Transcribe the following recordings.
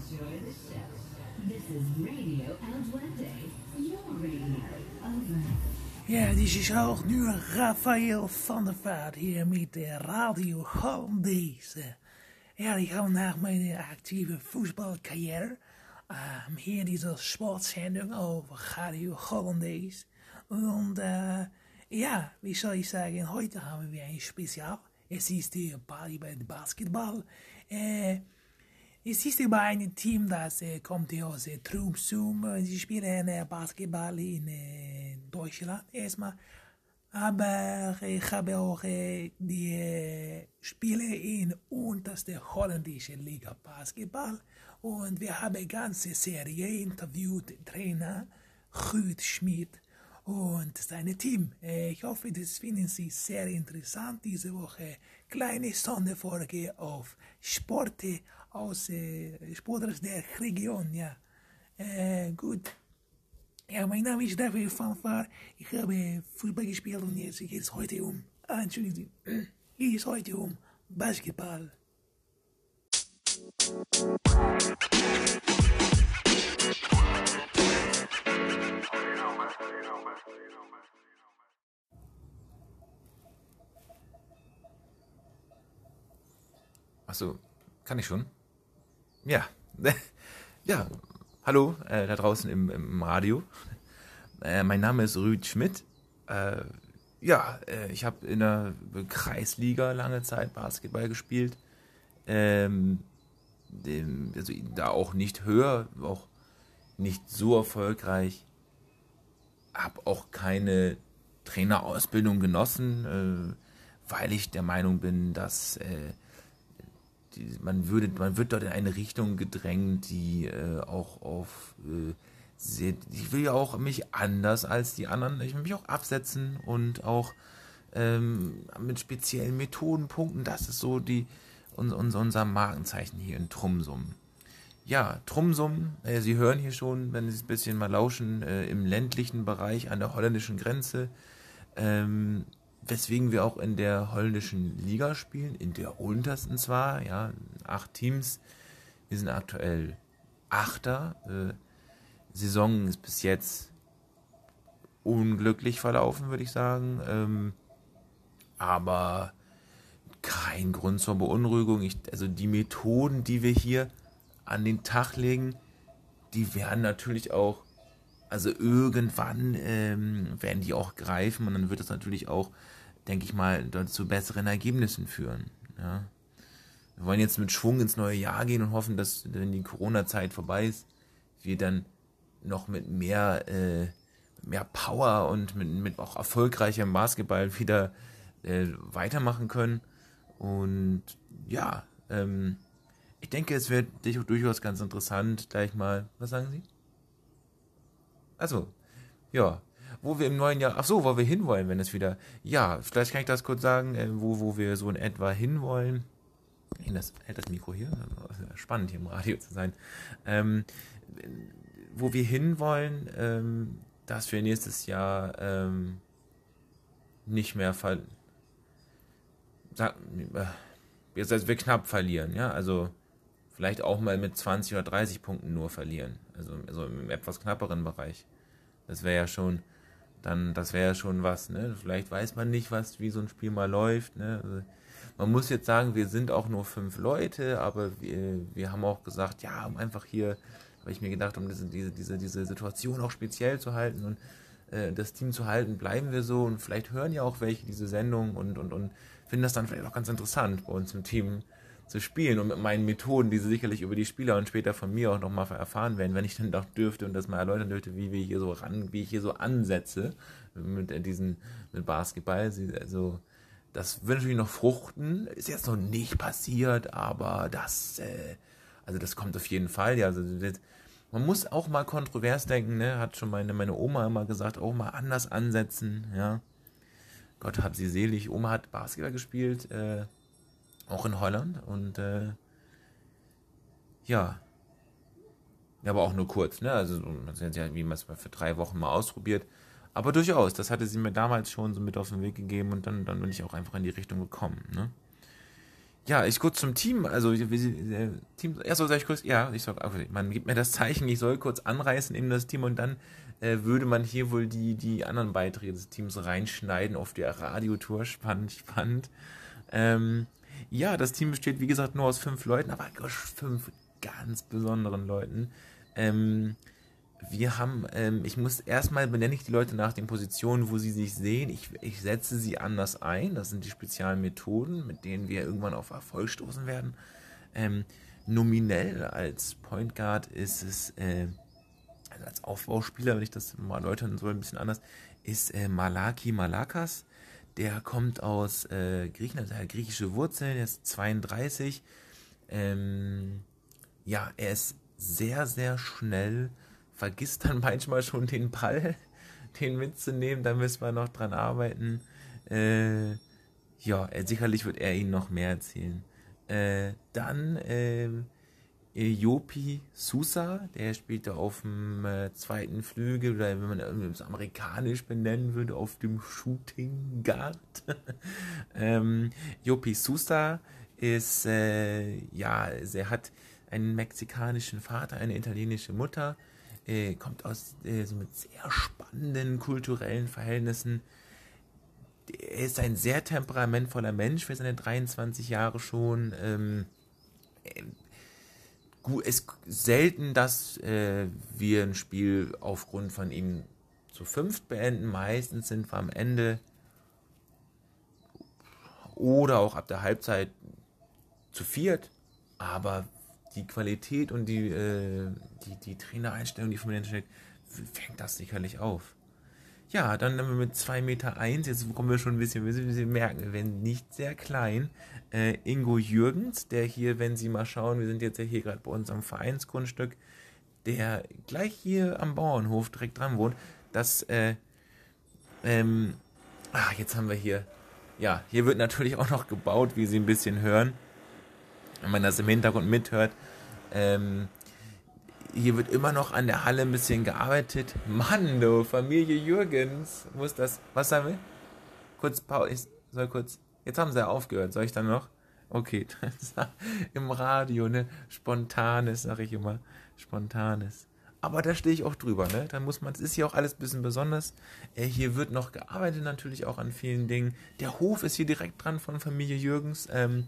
enjoy the show. This is Radio El Duende, your radio. Over. Ja, dit is ook nu Rafael van der Vaart hier met de Radio Hollandaise. Ja, ich habe nach meiner aktiven Fußballkarriere ähm, hier diese Sportsendung auf Radio Hollandaise. Und äh, ja, wie soll ich sagen, heute haben wir ein Spezial. Es ist die Party bei Basketball. Äh, es ist über ein Team, das äh, kommt aus äh, Trumsum. Sie spielen äh, Basketball in äh, Deutschland erstmal. Aber ich habe auch äh, die äh, Spiele in unterste holländische Liga Basketball. Und wir haben eine ganze Serie interviewt, Trainer Ruud Schmidt und sein Team. Äh, ich hoffe, das finden Sie sehr interessant diese Woche. Kleine Sonderfolge auf Sporte aus äh, Sportlers der Region, ja. Äh, gut. Ja, mein Name ist David Fanfar. Ich habe Fußball gespielt und jetzt geht es heute um, ah, entschuldigen Sie, geht es heute um Basketball. Achso, kann ich schon? Ja. ja, hallo, äh, da draußen im, im Radio. Äh, mein Name ist Rüd Schmidt. Äh, ja, äh, ich habe in der Kreisliga lange Zeit Basketball gespielt. Ähm, dem, also da auch nicht höher, auch nicht so erfolgreich. Habe auch keine Trainerausbildung genossen, äh, weil ich der Meinung bin, dass äh, die, man würde, man wird dort in eine Richtung gedrängt, die äh, auch auf äh, sehr, ich will ja auch mich anders als die anderen, ich will mich auch absetzen und auch ähm, mit speziellen Methoden punkten. Das ist so die un, un, unser Markenzeichen hier in Trumsum. Ja, Trumsum, äh, Sie hören hier schon, wenn Sie ein bisschen mal lauschen, äh, im ländlichen Bereich an der holländischen Grenze. Ähm, weswegen wir auch in der holländischen Liga spielen, in der untersten zwar, ja, acht Teams. Wir sind aktuell Achter. Äh, Saison ist bis jetzt unglücklich verlaufen, würde ich sagen. Ähm, aber kein Grund zur Beunruhigung. Ich, also die Methoden, die wir hier an den Tag legen, die werden natürlich auch, also irgendwann ähm, werden die auch greifen und dann wird es natürlich auch denke ich mal, zu besseren Ergebnissen führen. Ja. Wir wollen jetzt mit Schwung ins neue Jahr gehen und hoffen, dass, wenn die Corona-Zeit vorbei ist, wir dann noch mit mehr, äh, mehr Power und mit, mit auch erfolgreichem Basketball wieder äh, weitermachen können. Und ja, ähm, ich denke, es wird durchaus ganz interessant, gleich mal. Was sagen Sie? Also, ja, wo wir im neuen Jahr, ach so, wo wir hinwollen, wenn es wieder, ja, vielleicht kann ich das kurz sagen, äh, wo, wo wir so in etwa hinwollen. Hält das Mikro hier? Spannend hier im Radio zu sein. Ähm, wo wir hinwollen, ähm, dass wir nächstes Jahr ähm, nicht mehr ver sag, äh, dass wir knapp verlieren, ja, also vielleicht auch mal mit 20 oder 30 Punkten nur verlieren, also, also im etwas knapperen Bereich. Das wäre ja schon dann das wäre ja schon was, ne? Vielleicht weiß man nicht, was, wie so ein Spiel mal läuft, ne? Also, man muss jetzt sagen, wir sind auch nur fünf Leute, aber wir, wir haben auch gesagt, ja, um einfach hier, habe ich mir gedacht, um diese, diese, diese, diese Situation auch speziell zu halten und äh, das Team zu halten, bleiben wir so und vielleicht hören ja auch welche diese Sendung und, und, und finden das dann vielleicht auch ganz interessant bei uns im Team zu spielen und mit meinen Methoden, die sie sicherlich über die Spieler und später von mir auch nochmal erfahren werden, wenn ich dann doch dürfte und das mal erläutern dürfte, wie wir hier so ran, wie ich hier so ansetze mit äh, diesen, mit Basketball. Also, das wird natürlich noch fruchten, ist jetzt noch nicht passiert, aber das, äh, also das kommt auf jeden Fall. Ja, also das, man muss auch mal kontrovers denken, ne? Hat schon meine, meine Oma immer gesagt, auch mal anders ansetzen, ja. Gott hab sie selig. Oma hat Basketball gespielt, äh, auch in Holland und äh, ja. Aber auch nur kurz, ne? Also man hat ja wie man es für drei Wochen mal ausprobiert. Aber durchaus, das hatte sie mir damals schon so mit auf den Weg gegeben und dann, dann bin ich auch einfach in die Richtung gekommen. Ne? ja, ich kurz zum Team. Also, wie, äh, Team, erst soll ich kurz, ja, ich sag, man gibt mir das Zeichen, ich soll kurz anreißen in das Team und dann äh, würde man hier wohl die, die anderen Beiträge des Teams reinschneiden auf der Radiotour. Spannend, spannend. Ähm, ja, das Team besteht, wie gesagt, nur aus fünf Leuten, aber fünf ganz besonderen Leuten. Ähm, wir haben, ähm, ich muss erstmal benenne ich die Leute nach den Positionen, wo sie sich sehen. Ich, ich setze sie anders ein. Das sind die speziellen Methoden, mit denen wir irgendwann auf Erfolg stoßen werden. Ähm, nominell als Point Guard ist es, äh, also als Aufbauspieler, wenn ich das mal erläutern soll, ein bisschen anders, ist äh, Malaki Malakas. Der kommt aus äh, Griechenland, hat griechische Wurzeln, er ist 32. Ähm, ja, er ist sehr, sehr schnell vergisst dann manchmal schon den Ball, den mitzunehmen. Da müssen wir noch dran arbeiten. Äh, ja, sicherlich wird er Ihnen noch mehr erzählen. Äh, dann äh, Jopi Sousa, der spielte auf dem äh, zweiten Flügel, oder wenn man es amerikanisch benennen würde, auf dem Shooting Guard. ähm, Jopi Sousa ist, äh, ja, er hat einen mexikanischen Vater, eine italienische Mutter äh, kommt aus äh, so mit sehr spannenden kulturellen Verhältnissen. Er ist ein sehr temperamentvoller Mensch für seine 23 Jahre schon. Ähm, äh, es ist selten, dass äh, wir ein Spiel aufgrund von ihm zu fünft beenden. Meistens sind wir am Ende oder auch ab der Halbzeit zu viert. Aber die Qualität und die, äh, die, die Trainereinstellung, die von mir steckt, fängt das sicherlich auf. Ja, dann haben wir mit 2,1 Meter, eins, jetzt kommen wir schon ein bisschen, ein bisschen merken, wir werden nicht sehr klein. Äh, Ingo Jürgens, der hier, wenn Sie mal schauen, wir sind jetzt ja hier gerade bei uns am Vereinsgrundstück, der gleich hier am Bauernhof direkt dran wohnt, das, äh, ähm, ach, jetzt haben wir hier, ja, hier wird natürlich auch noch gebaut, wie Sie ein bisschen hören wenn man das im Hintergrund mithört. Ähm, hier wird immer noch an der Halle ein bisschen gearbeitet. Mann, du, Familie Jürgens, muss das. Was sagen wir? Kurz Pause. Ich soll kurz. Jetzt haben sie ja aufgehört. Soll ich dann noch? Okay, im Radio, ne? Spontanes, sag ich immer. Spontanes. Aber da stehe ich auch drüber, ne? Da muss man, es ist hier auch alles ein bisschen besonders. Äh, hier wird noch gearbeitet, natürlich auch an vielen Dingen. Der Hof ist hier direkt dran von Familie Jürgens. Ähm,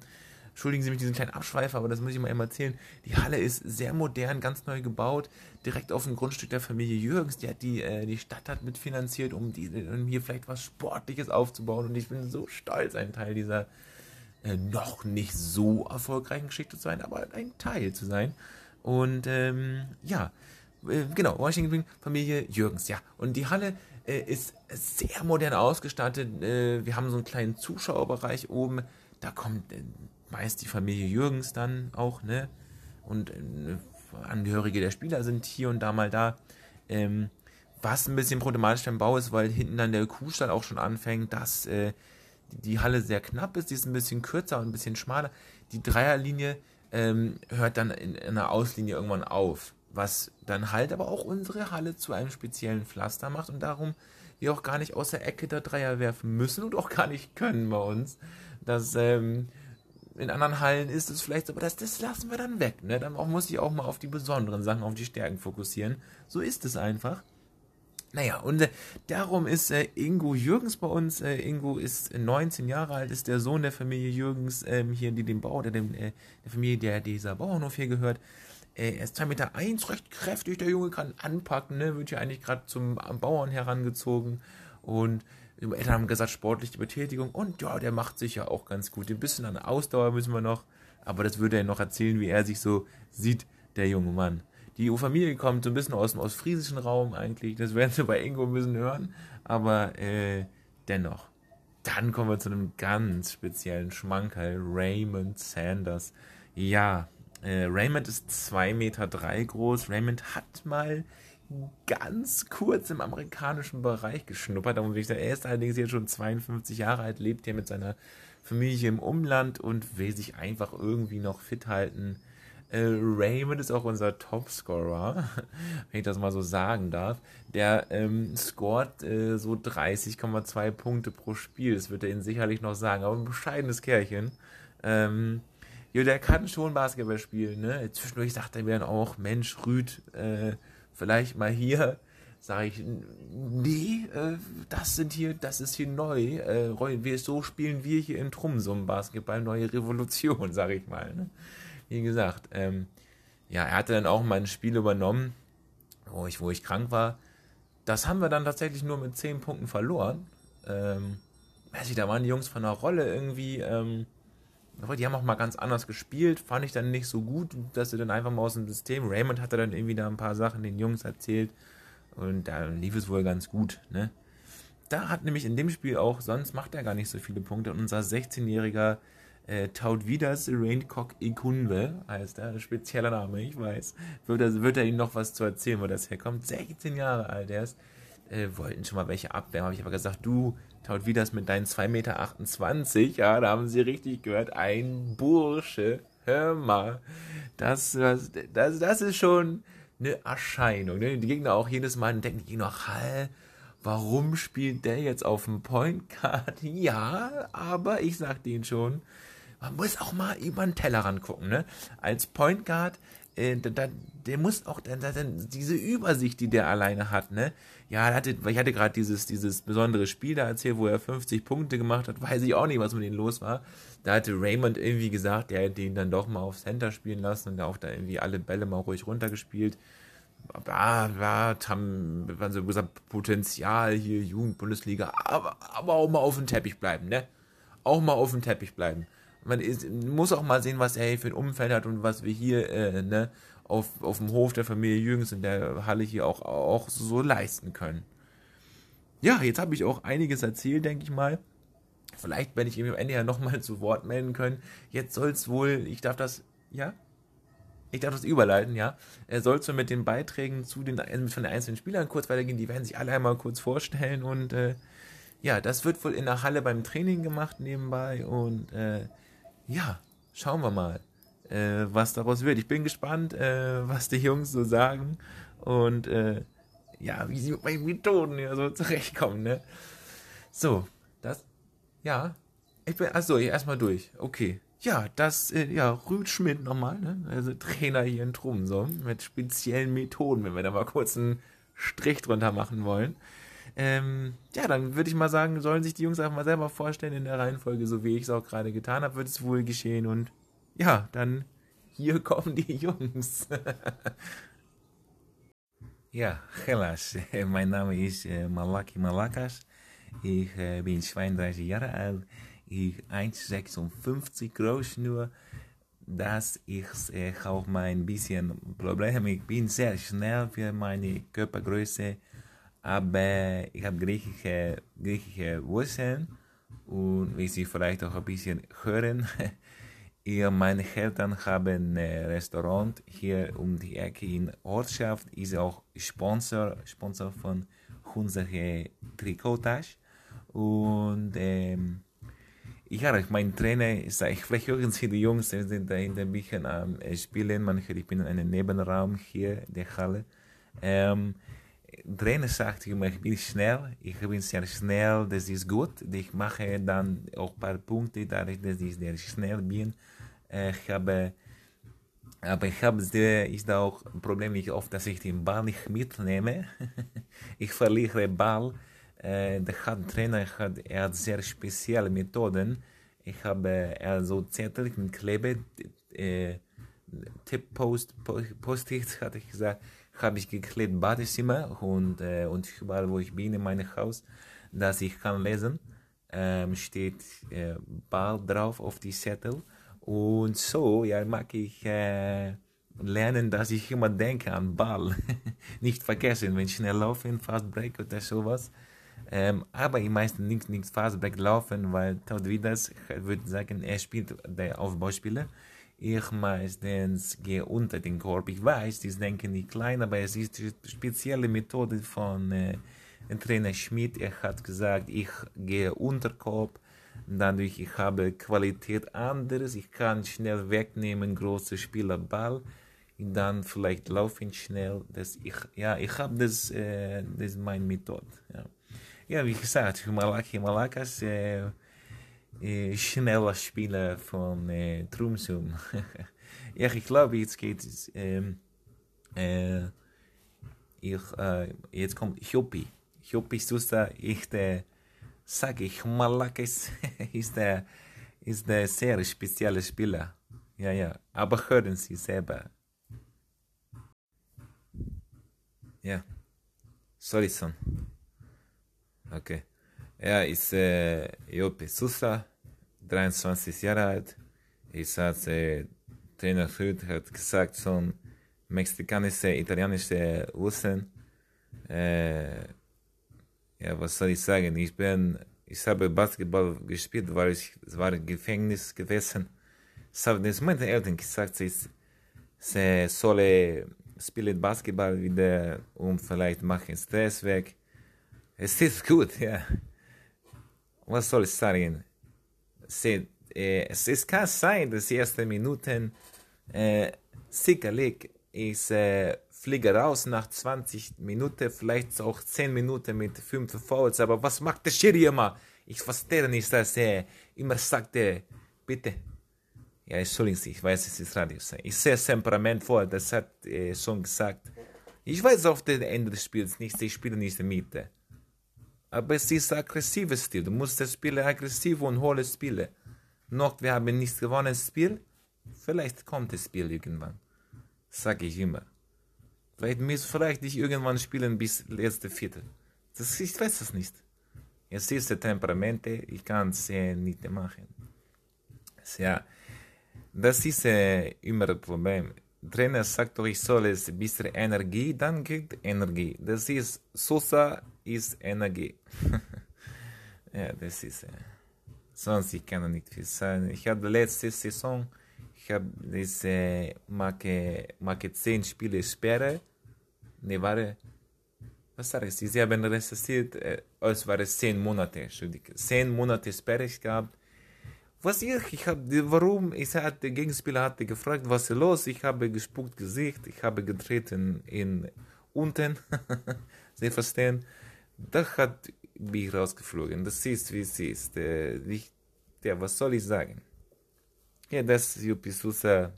Entschuldigen Sie mich diesen kleinen Abschweifer, aber das muss ich mal eben erzählen. Die Halle ist sehr modern, ganz neu gebaut, direkt auf dem Grundstück der Familie Jürgens. Die hat die, äh, die Stadt hat mitfinanziert, um, die, um hier vielleicht was Sportliches aufzubauen. Und ich bin so stolz, ein Teil dieser äh, noch nicht so erfolgreichen Geschichte zu sein, aber ein Teil zu sein. Und ähm, ja, äh, genau, Washington Familie Jürgens, ja. Und die Halle äh, ist sehr modern ausgestattet. Äh, wir haben so einen kleinen Zuschauerbereich oben. Da kommt äh, meist die Familie Jürgens dann auch, ne? Und äh, Angehörige der Spieler sind hier und da mal da. Ähm, was ein bisschen problematisch beim Bau ist, weil hinten dann der Kuhstall auch schon anfängt, dass äh, die Halle sehr knapp ist, die ist ein bisschen kürzer und ein bisschen schmaler. Die Dreierlinie ähm, hört dann in, in einer Auslinie irgendwann auf, was dann halt aber auch unsere Halle zu einem speziellen Pflaster macht und darum wir auch gar nicht aus der Ecke der Dreier werfen müssen und auch gar nicht können bei uns. Das ähm, in anderen Hallen ist es vielleicht so, aber das, das lassen wir dann weg. Ne? Dann auch, muss ich auch mal auf die besonderen Sachen, auf die Stärken fokussieren. So ist es einfach. Naja, und äh, darum ist äh, Ingo Jürgens bei uns. Äh, Ingo ist 19 Jahre alt, ist der Sohn der Familie Jürgens ähm, hier, die dem Bau, der, dem, äh, der Familie, der dieser Bauernhof hier gehört. Äh, er ist 2,1 Meter, eins, recht kräftig, der Junge kann anpacken, ne? wird hier eigentlich gerade zum Bauern herangezogen. Und die Eltern haben gesagt, sportliche Betätigung. Und ja, der macht sich ja auch ganz gut. Ein bisschen an Ausdauer müssen wir noch. Aber das würde er noch erzählen, wie er sich so sieht, der junge Mann. Die Familie kommt so ein bisschen aus dem ostfriesischen Raum eigentlich. Das werden Sie bei Ingo bisschen hören. Aber äh, dennoch. Dann kommen wir zu einem ganz speziellen Schmankerl. Raymond Sanders. Ja, äh, Raymond ist 2,3 Meter groß. Raymond hat mal ganz kurz im amerikanischen Bereich geschnuppert. Da ich sagen, er ist allerdings jetzt schon 52 Jahre alt, lebt hier mit seiner Familie im Umland und will sich einfach irgendwie noch fit halten. Äh, Raymond ist auch unser Topscorer, wenn ich das mal so sagen darf. Der ähm, scoret äh, so 30,2 Punkte pro Spiel. Das wird er Ihnen sicherlich noch sagen. Aber ein bescheidenes Kerlchen. Ähm, ja, der kann schon Basketball spielen, ne? Zwischendurch sagt er mir dann auch, Mensch, Rüd, äh, vielleicht mal hier. Sage ich, nee, äh, das sind hier, das ist hier neu. Äh, wir, so spielen wir hier in Trumsum Basketball, neue Revolution, sage ich mal. Ne? Wie gesagt, ähm, ja, er hatte dann auch mal ein Spiel übernommen, wo ich, wo ich krank war. Das haben wir dann tatsächlich nur mit 10 Punkten verloren. Ähm, weiß ich, da waren die Jungs von der Rolle irgendwie, ähm, die haben auch mal ganz anders gespielt, fand ich dann nicht so gut, dass sie dann einfach mal aus dem System, Raymond hatte dann irgendwie da ein paar Sachen den Jungs erzählt und da lief es wohl ganz gut, ne. Da hat nämlich in dem Spiel auch, sonst macht er gar nicht so viele Punkte und unser 16-jähriger äh, Vidas Raincock Ikunwe heißt er, spezieller Name, ich weiß. Wird er, wird er Ihnen noch was zu erzählen, wo das herkommt? 16 Jahre alt, er ist. Äh, wollten schon mal welche abwärmen, habe ich aber gesagt, du, Taut Vidas mit deinen 2,28 Meter, ja, da haben sie richtig gehört, ein Bursche, hör mal, das, das, das, das ist schon eine Erscheinung. Ne? Die Gegner auch jedes Mal denken die Gegner, Hall, warum spielt der jetzt auf dem Point Guard? Ja, aber ich sag denen schon, man muss auch mal über den Tellerrand gucken, ne? Als Point Guard, äh, da, der muss auch da, da, diese Übersicht, die der alleine hat, ne? Ja, hatte, ich hatte gerade dieses, dieses besondere Spiel da erzählt, wo er 50 Punkte gemacht hat, weiß ich auch nicht, was mit ihm los war. Da hatte Raymond irgendwie gesagt, er hätte ihn dann doch mal auf Center spielen lassen und auch da irgendwie alle Bälle mal ruhig runtergespielt. Ja, ja, haben, so gesagt, Potenzial hier, Jugendbundesliga, aber, aber auch mal auf dem Teppich bleiben, ne? Auch mal auf dem Teppich bleiben man ist, muss auch mal sehen, was er für ein Umfeld hat und was wir hier äh, ne, auf, auf dem Hof der Familie Jürgens in der Halle hier auch, auch so leisten können. Ja, jetzt habe ich auch einiges erzählt, denke ich mal. Vielleicht werde ich ihm am Ende ja nochmal zu Wort melden können. Jetzt soll es wohl, ich darf das, ja? Ich darf das überleiten, ja. Er soll so mit den Beiträgen zu den, von den einzelnen Spielern kurz weitergehen. Die werden sich alle einmal kurz vorstellen und äh, ja, das wird wohl in der Halle beim Training gemacht nebenbei und äh, ja, schauen wir mal, äh, was daraus wird. Ich bin gespannt, äh, was die Jungs so sagen und äh, ja, wie sie mit meinen Methoden hier so zurechtkommen, ne? So, das, ja, ich bin, achso, erstmal durch, okay. Ja, das, äh, ja, Rüd Schmidt nochmal, ne? Also Trainer hier in Trumsum mit speziellen Methoden, wenn wir da mal kurz einen Strich drunter machen wollen. Ähm, ja, dann würde ich mal sagen, sollen sich die Jungs einfach mal selber vorstellen in der Reihenfolge, so wie ich es auch gerade getan habe, wird es wohl geschehen. Und ja, dann hier kommen die Jungs. ja, helaas. Mein Name ist äh, Malaki Malakas. Ich äh, bin 32 Jahre alt. Ich 1,56 groß nur. dass ich äh, auch mal ein bisschen Probleme. Ich bin sehr schnell für meine Körpergröße aber ich habe griechische, griechische Wurzeln und wie Sie vielleicht auch ein bisschen hören, ihr, meine Eltern haben ein Restaurant hier um die Ecke in Ortschaft, ist auch Sponsor, Sponsor von unserer Trikotage und ähm, ja, mein Trainer vielleicht hören Sie die Jungs, die sind da in ein bisschen am Spielen, manchmal, ich bin in einem Nebenraum hier, der Halle. Ähm, Trainer sagt immer, ich bin schnell, ich bin sehr schnell, das ist gut. Ich mache dann auch ein paar Punkte, dass ich sehr schnell bin. Ich habe, aber ich habe ist auch ein Problem nicht oft, dass ich den Ball nicht mitnehme. ich verliere Ball. Der hat Trainer, hat, er hat sehr spezielle Methoden. Ich habe er so Zettel mit Klebe, äh, Tipp-Post, Post-it, hatte ich gesagt habe ich geklebt Badezimmer und, äh, und überall, wo ich bin in meinem Haus, dass ich kann lesen, ähm, steht äh, Ball drauf auf die Zettel. Und so, ja, mag ich äh, lernen, dass ich immer denke an Ball. nicht vergessen, wenn ich schnell laufen, Fast Break oder sowas. Ähm, aber ich meistens nicht, nicht Fast Break laufen, weil Todd Widas würde sagen, er spielt der Aufbauspieler ich meistens gehe unter den Korb. Ich weiß, die denken nicht klein, aber es ist eine spezielle Methode von äh, Trainer Schmidt. Er hat gesagt, ich gehe unter Korb, dadurch ich habe Qualität anderes. Ich kann schnell wegnehmen, große Spieler Ball. Dann vielleicht laufen schnell. Das ich, ja, ich habe das, äh, das ist meine Methode. Ja. ja, wie gesagt, Malaki Malakas, äh, schneller Spieler von äh, Trumsum. ja, ich glaube, jetzt geht es. Ähm, äh, ich, äh, jetzt kommt Chopi. Chopi Sousa, ich der, sag ich, Malakis ist der, ist der sehr spezielle Spieler. Ja, ja, aber hören Sie selber. Ja, sorry, son. Okay. Er ist äh, Jope Sousa, 23 Jahre alt. Ich hatte, Trainer Hüt hat gesagt, schon mexikanische, italienische Wurzeln. Äh, ja, was soll ich sagen? Ich bin, ich habe Basketball gespielt, weil ich war im Gefängnis gewesen. Ich habe das meine Eltern gesagt, sie, sie solle spielen Basketball wieder und vielleicht machen Stress weg. Es ist gut, ja. Was soll ich sagen? Sie, äh, es kann sein, dass die ersten Minuten äh, sicherlich ich äh, fliege raus nach 20 Minuten, vielleicht auch 10 Minuten mit 5 Fouls, aber was macht der Schiri immer? Ich verstehe nicht, dass er immer sagt, bitte. Ja, entschuldigen Sie, ich weiß, es ist Radio. Ich sehe Temperament vor, das hat äh, schon gesagt. Ich weiß auf dem Ende des Spiels nicht, ich spiele nicht Mitte. Aber es ist ein aggressives Stil. Du musst das Spiel aggressiv und hohe spielen. Noch, wir haben nicht gewonnen das Spiel. Vielleicht kommt das Spiel irgendwann sag ich immer. Vielleicht müssen vielleicht nicht irgendwann spielen bis letzte Viertel. Das, ich weiß das nicht. Es ist die Temperamente, ich kann es äh, nicht machen. Ja, das ist äh, immer das Problem. Trainer sagt doch, ich soll es ein bisschen Energie, dann kriegt Energie. Das ist, Sosa ist Energie. ja, das ist, äh, sonst ich kann nicht viel sagen. Ich habe letzte Saison ich habe diese Marke, Marke 10 Spiele Sperre. Ne, warte. Was sag ich? Sie haben registriert, äh, es waren 10 Monate, Entschuldigung. 10 Monate Sperre gehabt. Was ich, ich habe, warum? Ich hatte, der Gegenspieler hatte gefragt, was ist los? Ich habe gespuckt Gesicht, ich habe getreten in unten. Sie verstehen? Da hat mich rausgeflogen. Das ist, wie es ist. Äh, ich, ja, was soll ich sagen? Ja, das Jupisusa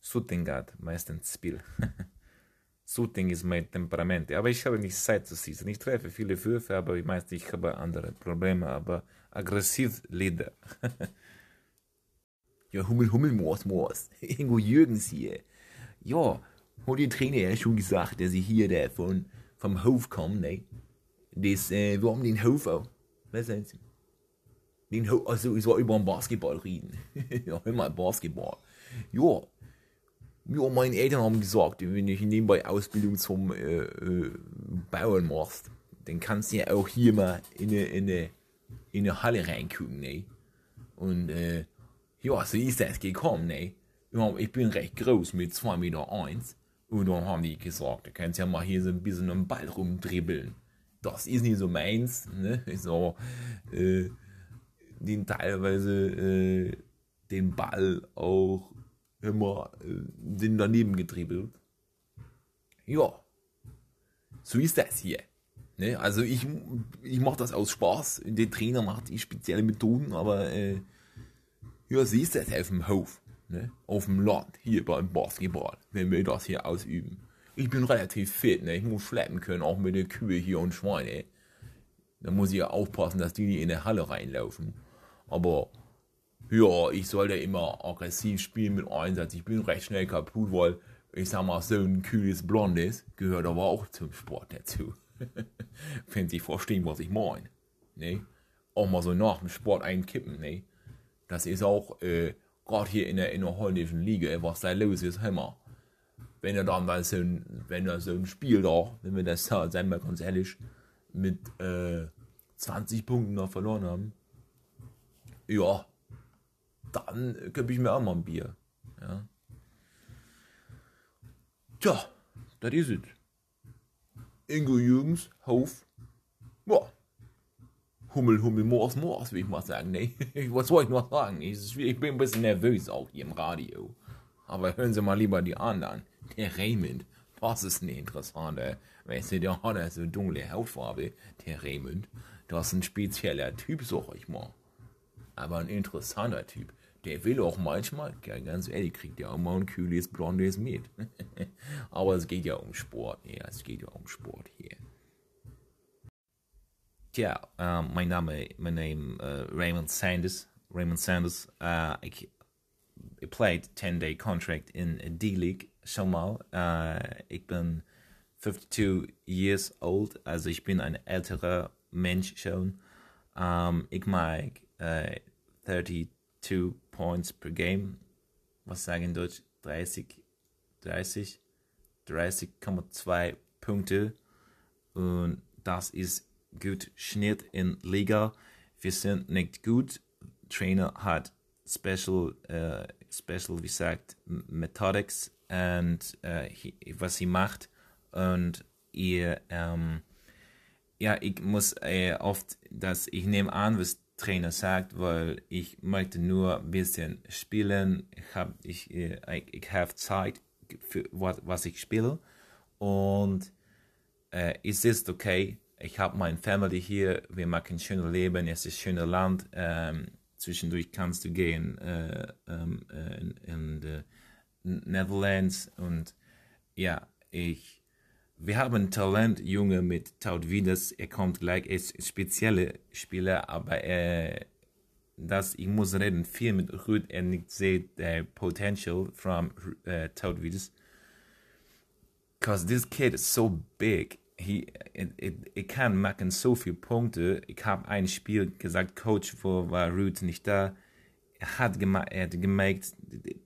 Shooting hat meistens Spiel. Shooting ist mein Temperament. Aber ich habe nicht Zeit zu schießen. Ich treffe viele Würfe, aber meine, ich habe andere Probleme. Aber aggressiv Lieder. ja, Hummel, Hummel, Moos, Moos. Ingo Jürgens hier. Ja, hat die Trainer ja schon gesagt, dass ich hier der von, vom Hof komme, ne? Das, äh, wir haben den Hof auch. Was sagen Sie? Den, also ich soll über den Basketball reden. ja, immer Basketball. Ja. Ja, meine Eltern haben gesagt, wenn ich nebenbei Ausbildung zum äh, äh, Bauern machst, dann kannst du ja auch hier mal in eine, in eine, in eine Halle reingucken, ne? Und äh, ja, so ist das gekommen, ne? Ich bin recht groß mit 2,1 Meter. Eins, und dann haben die gesagt, du kannst ja mal hier so ein bisschen am Ball rumdribbeln. Das ist nicht so meins, ne? So, äh, den teilweise äh, den Ball auch immer äh, den daneben getribbelt. Ja, so ist das hier. Ne? Also ich, ich mache das aus Spaß. Der Trainer macht die spezielle Methoden, aber äh, ja, so ist das auf dem Hof. Ne? Auf dem Land, hier beim Basketball, wenn wir das hier ausüben. Ich bin relativ fit, ne? ich muss schleppen können, auch mit den Kühe hier und Schweine. Da muss ich ja aufpassen, dass die nicht in der Halle reinlaufen. Aber ja, ich sollte immer aggressiv spielen mit Einsatz. Ich bin recht schnell kaputt, weil ich sag mal, so ein kühles Blondes gehört aber auch zum Sport dazu. Wenn Sie verstehen, was ich meine. Ne? Auch mal so nach dem Sport einkippen, ne? Das ist auch, äh, gerade hier in der, in der holländischen Liga, was da los ist, Hammer. Wenn er dann mal so ein, wenn er so ein Spiel da, wenn wir das sagen, seien wir ganz ehrlich, mit äh, 20 Punkten noch verloren haben, ja, dann könnte ich mir auch mal ein Bier. Ja. Tja, das ist es. Ingo Jürgens, Hof. Ja. Hummel, Hummel, Moors, Moors, will ich mal sagen. Nee, was soll ich noch sagen? Ich, bin ein bisschen nervös auch hier im Radio. Aber hören Sie mal lieber die anderen. Der Raymond, das ist eine interessante. Weißt du, der hat so dunkle Hautfarbe. Der Raymond, das ist ein spezieller Typ, sag ich mal. aber ein interessanter Typ. Der will auch manchmal, ganz ehrlich, kriegt der auch mal ein kühles, blondes mit. Aber es geht ja um Sport, ja, es geht ja um Sport hier. Tja, äh, mein Name, mein Name äh, Raymond Sanders. Raymond Sanders, äh, ich, ich played 10-day contract in D-League schon mal. Äh, ich bin 52 years old, also ich bin ein älterer Mensch schon. Ähm, ich mag äh, 30 two points per game. Was sagen in Deutsch? 30, 30, 30,2 Punkte. Und das ist gut Schnitt in Liga. Wir sind nicht gut. Trainer hat special, uh, special wie sagt, Methodics und uh, äh, he, was sie macht. Und ihr, um, ja, ich muss uh, oft, dass ich nehme an, was Trainer sagt, weil ich möchte nur ein bisschen spielen. Ich habe ich, äh, ich, ich habe Zeit für was, was ich spiele und äh, es ist okay. Ich habe meine Family hier. Wir machen ein schönes Leben. Es ist ein schönes Land. Ähm, zwischendurch kannst du gehen äh, ähm, in, in the Netherlands und ja, ich wir haben Talent, Junge mit Taut Wieders. Er kommt gleich, er ist spezielle Spieler, aber er, das, ich muss reden viel mit Rüd, er nicht sieht der Potential from uh, Taut Wieders. Because this kid is so big. He, it, it, er kann machen so viele Punkte. Ich habe ein Spiel gesagt, Coach, wo war Rüd nicht da. Er hat, gema er hat gemacht,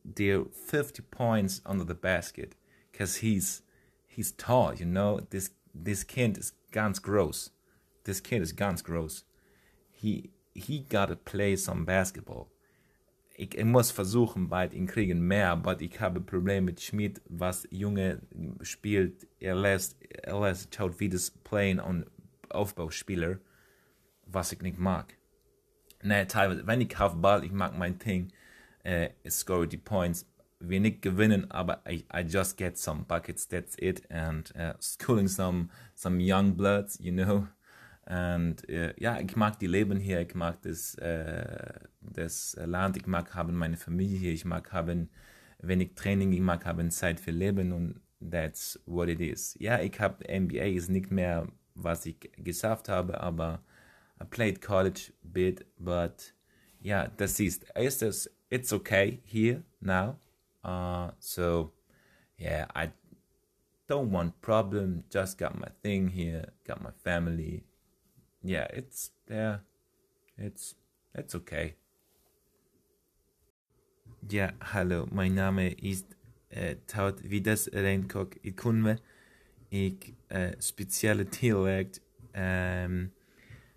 der 50 points under the basket. Because he's, he's tall, you know. This this kid is ganz gross. This kid is ganz gross. He he gotta play some basketball. Ich, ich muss versuchen, bald ihn kriegen mehr, aber ich habe Probleme mit Schmidt, was Junge spielt. Er lässt, er lässt schaut wie das Playen und Aufbauspieler, was ich nicht mag. Ne, teilweise, wenn ich auf Ball, ich mag mein Ding, äh, score die Points, nicht gewinnen, aber I, I just get some buckets, that's it, and uh, schooling some, some young bloods, you know. Und uh, ja, ich mag die Leben hier, ich mag das, uh, das Land, ich mag haben meine Familie hier, ich mag haben wenig Training, ich mag haben Zeit für Leben und that's what it is. Ja, ich habe NBA ist nicht mehr, was ich geschafft habe, aber I played college bit, but ja, das ist, ist es, it's okay here now. Uh, so yeah, I don't want problem. Just got my thing here, got my family. Yeah, it's yeah, it's it's okay. Ja, hallo, mein Name ist äh, Taut Vidas Reinkok Ikunme. Ich äh, spezielle Dialekt. Ähm,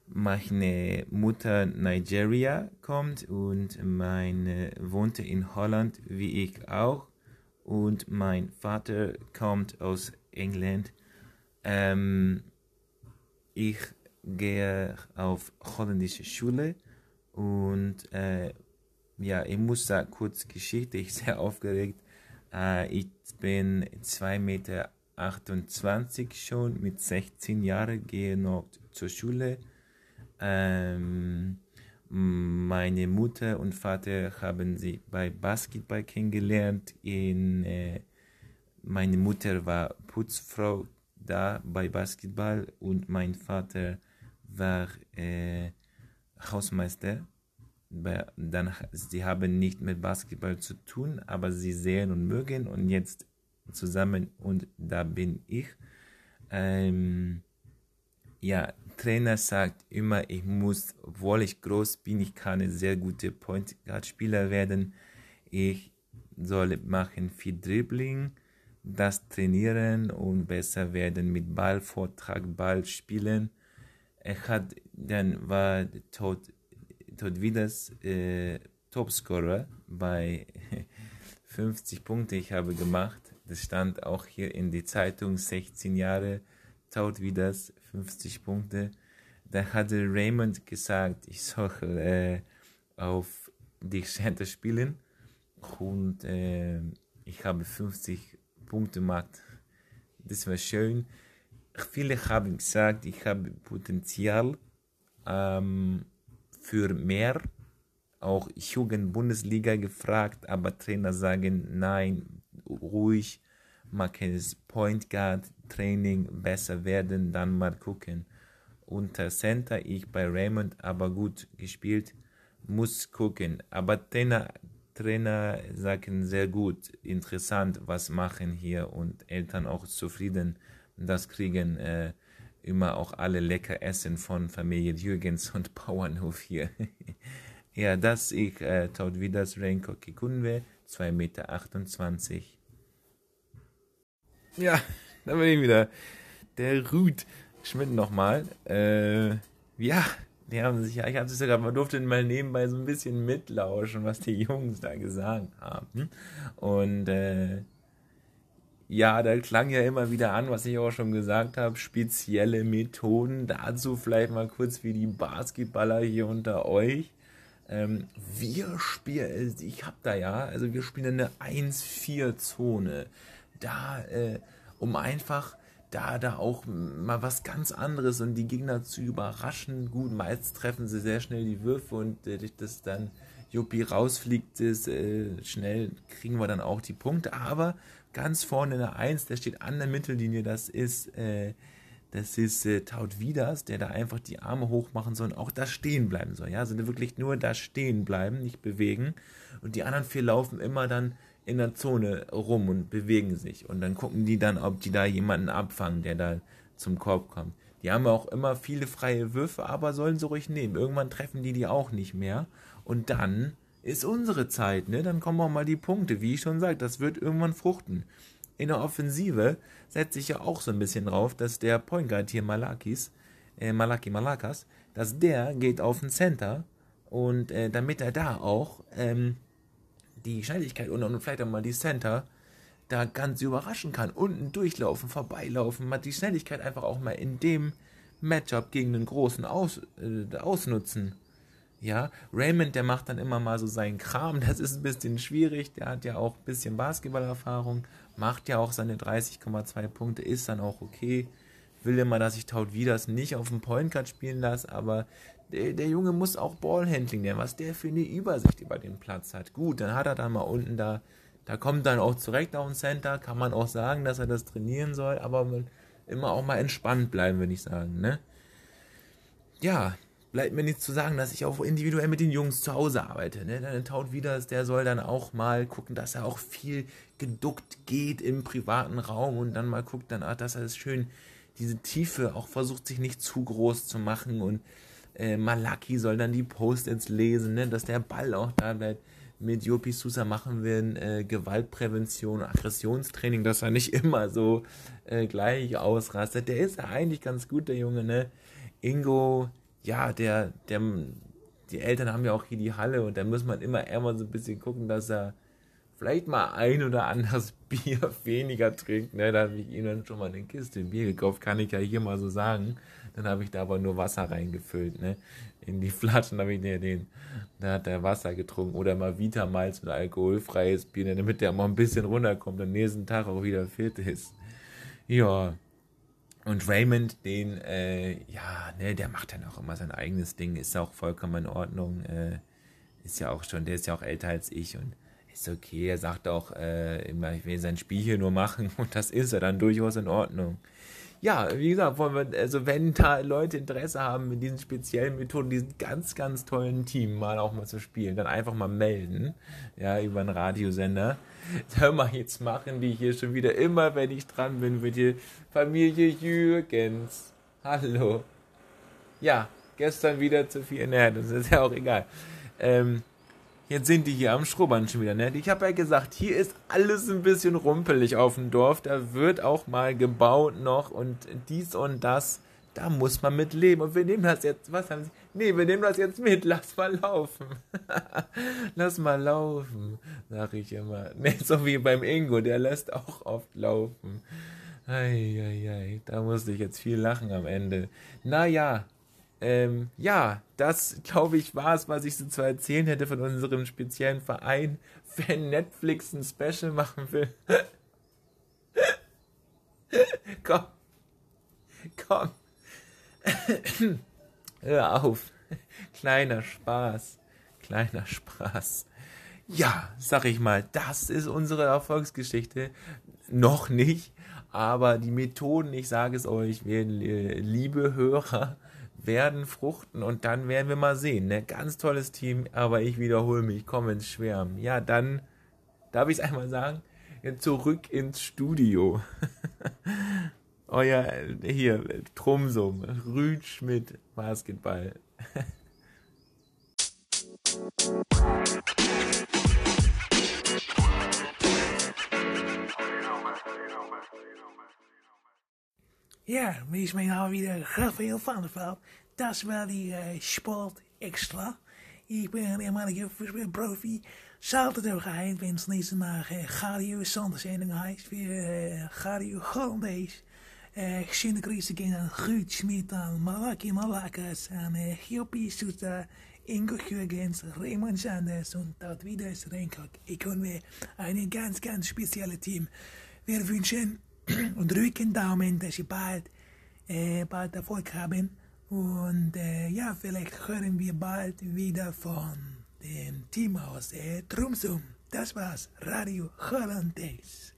meine Mutter Nigeria kommt und meine wohnte in Holland wie ich auch und mein Vater kommt aus England. Ähm, ich gehe auf holländische Schule und äh, ja, ich muss sagen, kurz Geschichte, ich bin sehr aufgeregt. Äh, ich bin 2,28 Meter schon, mit 16 Jahren gehe noch zur Schule. Ähm, meine Mutter und Vater haben sie bei Basketball kennengelernt. In, äh, meine Mutter war Putzfrau da bei Basketball und mein Vater war äh, Hausmeister. Dann, sie haben nicht mit Basketball zu tun, aber sie sehen und mögen und jetzt zusammen und da bin ich. Ähm, ja, Trainer sagt immer, ich muss, obwohl ich groß bin, ich kann ein sehr guter Point Guard Spieler werden. Ich soll machen viel Dribbling, das trainieren und besser werden mit Ball, Vortrag, Ball spielen. Er hat, dann war Todd, Todd Wieders äh, Topscorer bei 50 Punkte ich habe gemacht. Das stand auch hier in die Zeitung, 16 Jahre Todd Wieders 50 Punkte. Da hatte Raymond gesagt, ich soll äh, auf die Center spielen und äh, ich habe 50 Punkte gemacht. Das war schön. Viele haben gesagt, ich habe Potenzial ähm, für mehr, auch Jugend-Bundesliga gefragt, aber Trainer sagen, nein, ruhig, kann es Point Guard Training besser werden, dann mal gucken. Unter Center ich bei Raymond, aber gut gespielt, muss gucken. Aber Trainer, Trainer sagen sehr gut, interessant, was machen hier und Eltern auch zufrieden, das kriegen äh, immer auch alle lecker Essen von Familie Jürgens und Bauernhof hier. ja, das ich äh, taut wieder das Renko Kikunwe, 2,28 Meter. Ja, da bin ich wieder. Der Ruth Schmidt nochmal. Äh, ja, die haben sich ja, ich habe es sogar, man durfte mal nebenbei so ein bisschen mitlauschen, was die Jungs da gesagt haben. Und äh, ja, da klang ja immer wieder an, was ich auch schon gesagt habe, spezielle Methoden. Dazu vielleicht mal kurz wie die Basketballer hier unter euch. Ähm, wir spielen, ich hab da ja, also wir spielen eine 1-4-Zone. Da, äh, um einfach da, da auch mal was ganz anderes und die Gegner zu überraschen. Gut, meist treffen sie sehr schnell die Würfe und äh, das dann Juppie rausfliegt, ist, äh, schnell kriegen wir dann auch die Punkte. Aber ganz vorne in der 1, der steht an der Mittellinie, das ist, äh, das ist äh, Taut Wieders, der da einfach die Arme hoch machen soll und auch da stehen bleiben soll. Ja, also wirklich nur da stehen bleiben, nicht bewegen. Und die anderen vier laufen immer dann in der Zone rum und bewegen sich. Und dann gucken die dann, ob die da jemanden abfangen, der da zum Korb kommt. Die haben auch immer viele freie Würfe, aber sollen sie ruhig nehmen. Irgendwann treffen die die auch nicht mehr. Und dann ist unsere Zeit, ne? Dann kommen auch mal die Punkte. Wie ich schon sagte, das wird irgendwann fruchten. In der Offensive setze ich ja auch so ein bisschen drauf, dass der Point Guard hier Malakis, äh, Malaki Malakas, dass der geht auf den Center und äh, damit er da auch ähm, die Schnelligkeit und, vielleicht auch mal die Center da ganz überraschen kann. Unten durchlaufen, vorbeilaufen, mal die Schnelligkeit einfach auch mal in dem Matchup gegen den Großen aus, äh, ausnutzen. Ja, Raymond, der macht dann immer mal so seinen Kram, das ist ein bisschen schwierig, der hat ja auch ein bisschen Basketballerfahrung, macht ja auch seine 30,2 Punkte, ist dann auch okay. Will immer, dass ich Taut Wieders nicht auf dem Point Guard spielen lasse, aber der, der Junge muss auch Ballhandling lernen, was der für eine Übersicht über den Platz hat. Gut, dann hat er da mal unten da, da kommt dann auch zurecht auf den Center, kann man auch sagen, dass er das trainieren soll, aber immer auch mal entspannt bleiben, würde ich sagen, ne? Ja, bleibt mir nichts zu sagen, dass ich auch individuell mit den Jungs zu Hause arbeite. Ne? Dann Taut wieder, der soll dann auch mal gucken, dass er auch viel geduckt geht im privaten Raum und dann mal guckt, dann, ah, dass er es schön, diese Tiefe auch versucht, sich nicht zu groß zu machen und äh, Malaki soll dann die Post-its lesen, ne, dass der Ball auch da bleibt. Mit Jopi Sousa machen wir ein äh, Gewaltprävention, Aggressionstraining, dass er nicht immer so äh, gleich ausrastet. Der ist ja eigentlich ganz gut, der Junge, ne? Ingo, ja, der, der, die Eltern haben ja auch hier die Halle und da muss man immer immer so ein bisschen gucken, dass er vielleicht mal ein oder anderes Bier weniger trinkt. Ne? Da habe ich ihm dann schon mal eine Kiste Bier gekauft, kann ich ja hier mal so sagen. Dann habe ich da aber nur Wasser reingefüllt, ne? In die Flaschen habe ich den, den, da hat er Wasser getrunken oder mal Vita Malz mit alkoholfreies Bier, damit der mal ein bisschen runterkommt und nächsten Tag auch wieder fit ist. Ja. Und Raymond, den, äh, ja, ne, der macht dann auch immer sein eigenes Ding, ist auch vollkommen in Ordnung, äh, ist ja auch schon, der ist ja auch älter als ich und ist okay. Er sagt auch äh, immer, ich will sein Spiel hier nur machen und das ist er dann durchaus in Ordnung ja, wie gesagt, wollen wir, also wenn da Leute Interesse haben, mit diesen speziellen Methoden, diesen ganz, ganz tollen Team mal auch mal zu spielen, dann einfach mal melden, ja, über einen Radiosender. Hör mal jetzt machen die hier schon wieder immer, wenn ich dran bin, mit die Familie Jürgens. Hallo. Ja, gestern wieder zu viel, naja, das ist ja auch egal. Ähm, Jetzt sind die hier am Schrubbern schon wieder, ne? Ich habe ja gesagt, hier ist alles ein bisschen rumpelig auf dem Dorf. Da wird auch mal gebaut noch und dies und das. Da muss man mit leben. Und wir nehmen das jetzt, was haben Sie? Nee, wir nehmen das jetzt mit. Lass mal laufen. Lass mal laufen, sag ich immer. Ne, so wie beim Ingo, der lässt auch oft laufen. Eieiei, da musste ich jetzt viel lachen am Ende. Naja, ähm, ja, das glaube ich war es, was ich so zu erzählen hätte von unserem speziellen Verein, wenn Netflix ein Special machen will. komm, komm, hör auf, kleiner Spaß, Kleiner Spaß. Ja, sag ich mal, das ist unsere Erfolgsgeschichte. Noch nicht, aber die Methoden, ich sage es euch, äh, liebe Hörer, werden fruchten und dann werden wir mal sehen. Ne? Ganz tolles Team, aber ich wiederhole mich, komm ins Schwärmen. Ja, dann darf ich es einmal sagen, zurück ins Studio. Euer, hier, Trumsum, Rüd Schmidt, Basketball. Ja, wie is mij nou weer Rafael van der Veld. Das war die uh, Sport Extra. Ich bin ein ehemaliger Fußballprofi. Sollte auch ein, wenn es nächste Mal uh, Radio Sondersendung heißt, für uh, Radio Hollandaise. Uh, schöne Grüße gehen an Ruud Schmidt, an Malaki Malakas, an uh, Joppie Suter, Ingo Jürgens, Raymond Sanders und dort wieder ist Renkok. Ich kann mir ein ganz, ganz spezielles Team. Wir wünschen und drücken Daumen, dass Sie bald, äh, bald Erfolg haben. Und äh, ja, vielleicht hören wir bald wieder von dem Team aus äh, Trumsum. Das war's, Radio Hollandaise.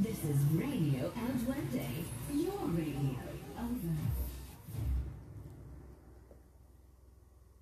This is Radio El Duende, your radio. Over.